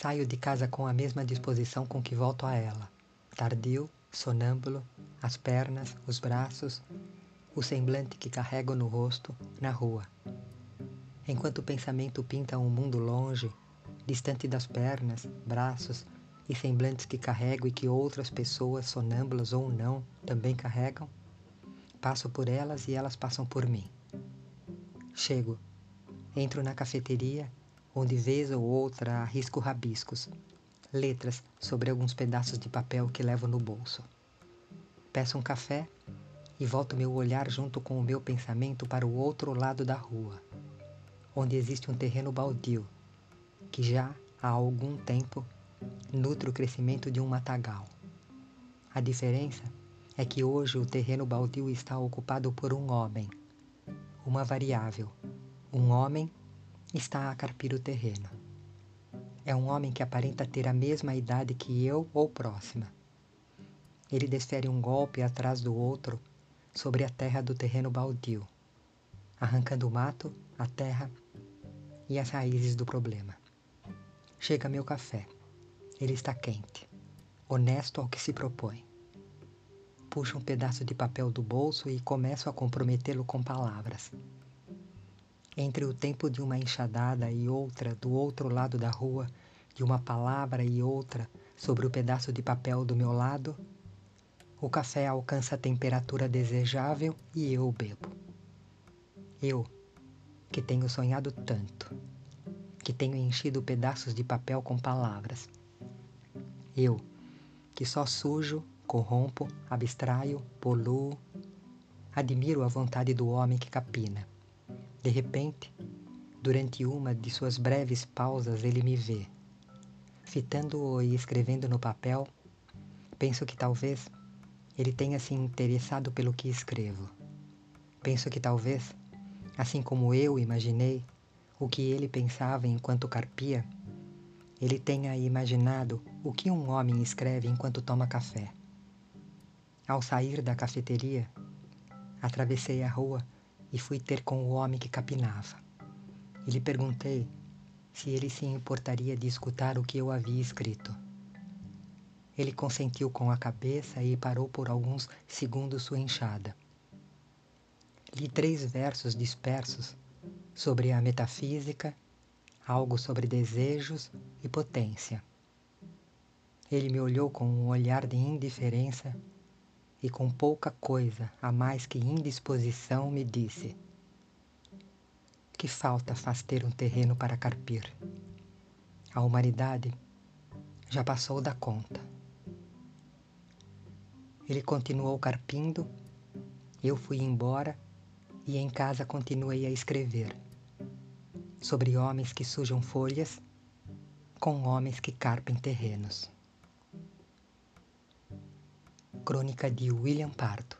Saio de casa com a mesma disposição com que volto a ela. Tardio, sonâmbulo, as pernas, os braços, o semblante que carrego no rosto, na rua. Enquanto o pensamento pinta um mundo longe, distante das pernas, braços e semblantes que carrego e que outras pessoas, sonâmbulas ou não, também carregam, passo por elas e elas passam por mim. Chego, entro na cafeteria, onde vez ou outra arrisco rabiscos, letras sobre alguns pedaços de papel que levo no bolso. Peço um café e volto meu olhar junto com o meu pensamento para o outro lado da rua, onde existe um terreno baldio, que já há algum tempo nutre o crescimento de um matagal. A diferença é que hoje o terreno baldio está ocupado por um homem, uma variável. Um homem está a carpir o terreno. É um homem que aparenta ter a mesma idade que eu ou próxima. Ele desfere um golpe atrás do outro sobre a terra do terreno baldio, arrancando o mato, a terra e as raízes do problema. Chega meu café. Ele está quente, honesto ao que se propõe. Puxo um pedaço de papel do bolso e começo a comprometê-lo com palavras. Entre o tempo de uma enxadada e outra do outro lado da rua, de uma palavra e outra sobre o pedaço de papel do meu lado, o café alcança a temperatura desejável e eu bebo. Eu, que tenho sonhado tanto, que tenho enchido pedaços de papel com palavras. Eu, que só sujo, corrompo, abstraio, poluo, admiro a vontade do homem que capina de repente, durante uma de suas breves pausas, ele me vê. Fitando-o e escrevendo no papel, penso que talvez ele tenha se interessado pelo que escrevo. Penso que talvez, assim como eu imaginei o que ele pensava enquanto carpia, ele tenha imaginado o que um homem escreve enquanto toma café. Ao sair da cafeteria, atravessei a rua e fui ter com o homem que capinava. E lhe perguntei se ele se importaria de escutar o que eu havia escrito. Ele consentiu com a cabeça e parou por alguns segundos sua enxada. Li três versos dispersos sobre a metafísica, algo sobre desejos e potência. Ele me olhou com um olhar de indiferença e com pouca coisa a mais que indisposição me disse: Que falta faz ter um terreno para carpir? A humanidade já passou da conta. Ele continuou carpindo, eu fui embora e em casa continuei a escrever sobre homens que sujam folhas com homens que carpem terrenos. Crônica de William Pardo.